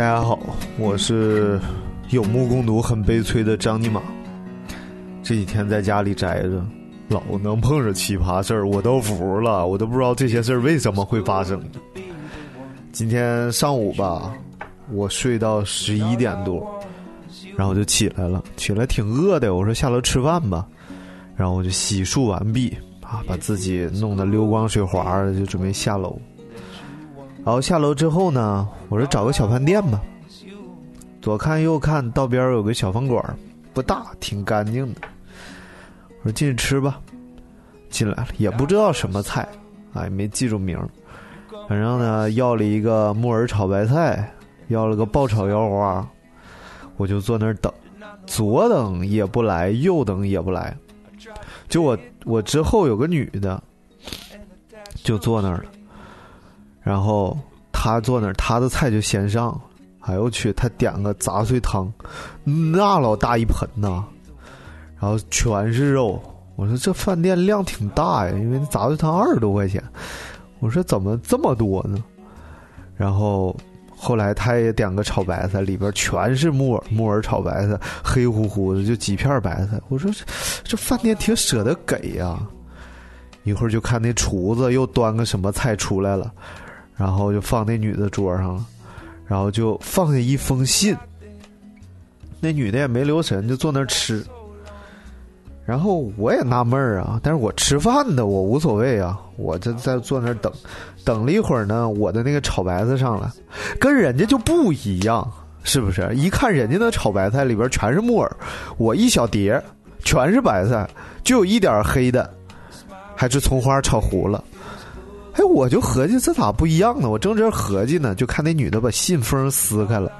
大家好，我是有目共睹、很悲催的张尼玛。这几天在家里宅着，老能碰上奇葩事儿，我都服了，我都不知道这些事儿为什么会发生。今天上午吧，我睡到十一点多，然后就起来了，起来挺饿的，我说下楼吃饭吧，然后我就洗漱完毕啊，把自己弄得溜光水滑的，就准备下楼。然后下楼之后呢，我说找个小饭店吧。左看右看，道边有个小饭馆，不大，挺干净的。我说进去吃吧。进来了，也不知道什么菜，哎，没记住名反正呢，要了一个木耳炒白菜，要了个爆炒腰花。我就坐那儿等，左等也不来，右等也不来。就我我之后有个女的，就坐那儿了。然后他坐那儿，他的菜就先上。哎呦我去，他点个杂碎汤，那老大一盆呐，然后全是肉。我说这饭店量挺大呀，因为杂碎汤二十多块钱。我说怎么这么多呢？然后后来他也点个炒白菜，里边全是木耳，木耳炒白菜，黑乎乎的，就几片白菜。我说这这饭店挺舍得给呀。一会儿就看那厨子又端个什么菜出来了。然后就放那女的桌上了，然后就放下一封信。那女的也没留神，就坐那儿吃。然后我也纳闷儿啊，但是我吃饭的，我无所谓啊，我就在坐那儿等。等了一会儿呢，我的那个炒白菜上来，跟人家就不一样，是不是？一看人家的炒白菜里边全是木耳，我一小碟全是白菜，就有一点黑的，还是葱花炒糊了。哎，我就合计这咋不一样呢？我正这合计呢，就看那女的把信封撕开了，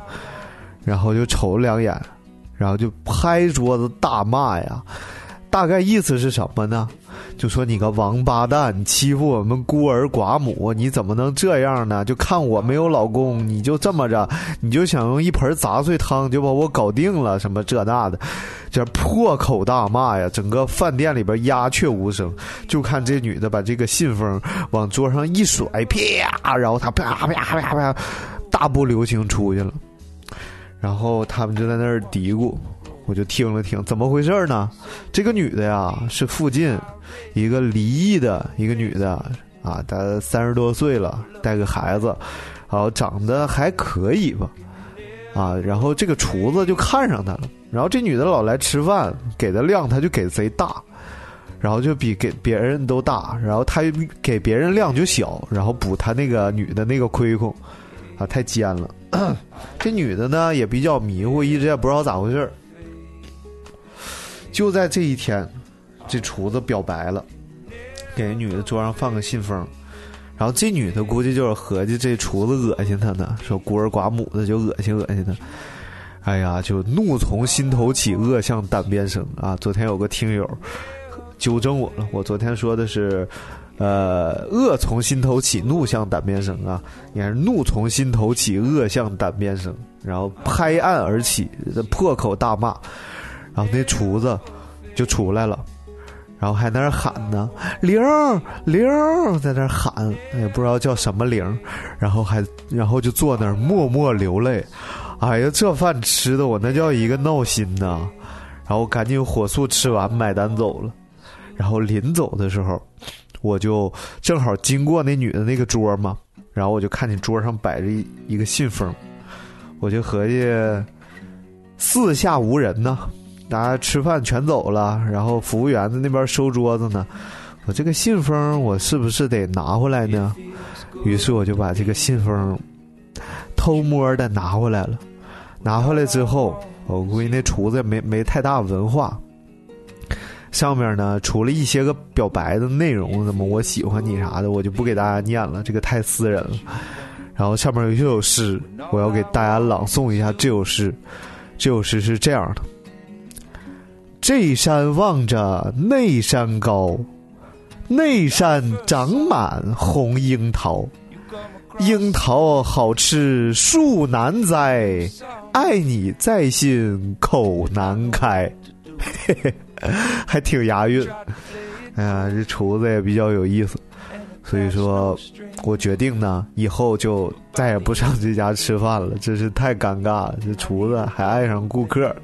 然后就瞅了两眼，然后就拍桌子大骂呀。大概意思是什么呢？就说你个王八蛋，欺负我们孤儿寡母，你怎么能这样呢？就看我没有老公，你就这么着，你就想用一盆杂碎汤就把我搞定了？什么这那的，这破口大骂呀！整个饭店里边鸦雀无声，就看这女的把这个信封往桌上一甩，啪，然后她啪啪啪啪，大步流星出去了。然后他们就在那儿嘀咕。我就听了听，怎么回事呢？这个女的呀，是附近一个离异的一个女的啊，她三十多岁了，带个孩子，然后长得还可以吧，啊，然后这个厨子就看上她了，然后这女的老来吃饭，给的量她就给贼大，然后就比给别人都大，然后她给别人量就小，然后补她那个女的那个亏空，啊，太尖了。这女的呢也比较迷糊，一直也不知道咋回事儿就在这一天，这厨子表白了，给女的桌上放个信封，然后这女的估计就是合计这厨子恶心她呢，说孤儿寡母的就恶心恶心她，哎呀，就怒从心头起，恶向胆边生啊！昨天有个听友纠正我了，我昨天说的是，呃，恶从心头起，怒向胆边生啊，你看是怒从心头起，恶向胆边生，然后拍案而起，破口大骂。然后那厨子就出来了，然后还在那喊呢，玲玲在那喊，也不知道叫什么玲，然后还然后就坐那儿默默流泪。哎呀，这饭吃的我那叫一个闹心呐！然后赶紧火速吃完买单走了。然后临走的时候，我就正好经过那女的那个桌嘛，然后我就看见桌上摆着一一个信封，我就合计四下无人呢。大家吃饭全走了，然后服务员在那边收桌子呢。我这个信封，我是不是得拿回来呢？于是我就把这个信封偷摸的拿回来了。拿回来之后，我估计那厨子没没太大文化。上面呢，除了一些个表白的内容，什么我喜欢你啥的，我就不给大家念了，这个太私人了。然后上面有一首诗，我要给大家朗诵一下这首诗。这首诗是这样的。这山望着那山高，那山长满红樱桃，樱桃好吃树难栽，爱你在心口难开，嘿嘿，还挺押韵。哎呀，这厨子也比较有意思。所以说，我决定呢，以后就再也不上这家吃饭了，真是太尴尬了。这厨子还爱上顾客。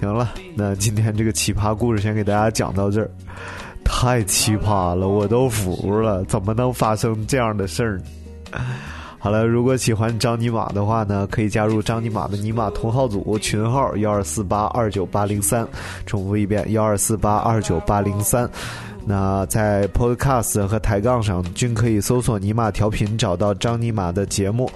行了，那今天这个奇葩故事先给大家讲到这儿。太奇葩了，我都服了，怎么能发生这样的事儿？好了，如果喜欢张尼玛的话呢，可以加入张尼玛的尼玛同号组群号幺二四八二九八零三，重复一遍幺二四八二九八零三。那在 Podcast 和抬杠上均可以搜索尼玛调频，找到张尼玛的节目。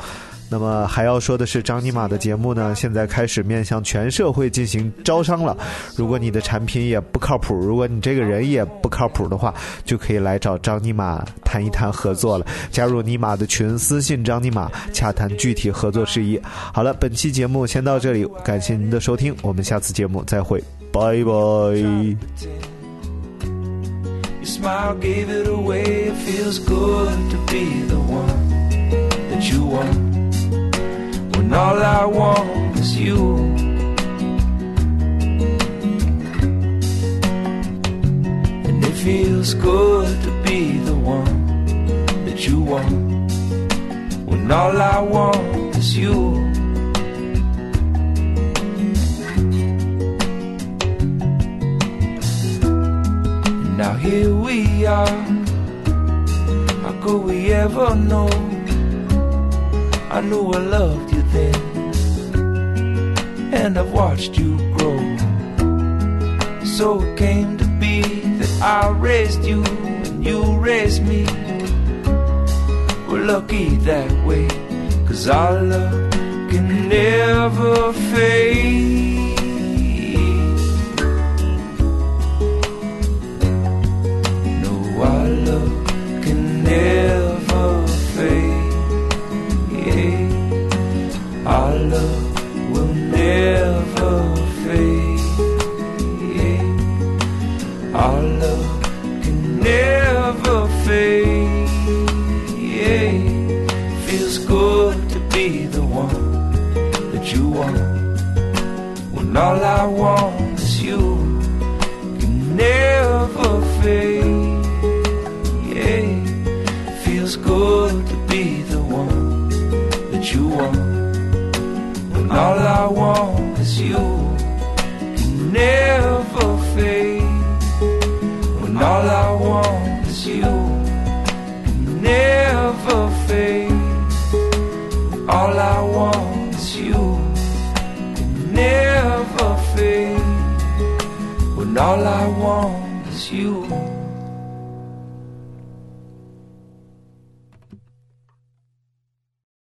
那么还要说的是，张尼玛的节目呢，现在开始面向全社会进行招商了。如果你的产品也不靠谱，如果你这个人也不靠谱的话，就可以来找张尼玛谈一谈合作了。加入尼玛的群，私信张尼玛洽谈具体合作事宜。好了，本期节目先到这里，感谢您的收听，我们下次节目再会，拜拜。Your smile gave it away. It feels good to be the one that you want. When all I want is you. And it feels good to be the one that you want. When all I want is you. Now here we are. How could we ever know? I knew I loved you and I've watched you grow. So it came to be that I raised you and you raised me. We're lucky that way, cause our love can never fade. good to be the one that you want when all I want is you can never fade. Yeah, feels good to be the one that you want when all I want is you can never. all I want is you. Never fade when all I want is you.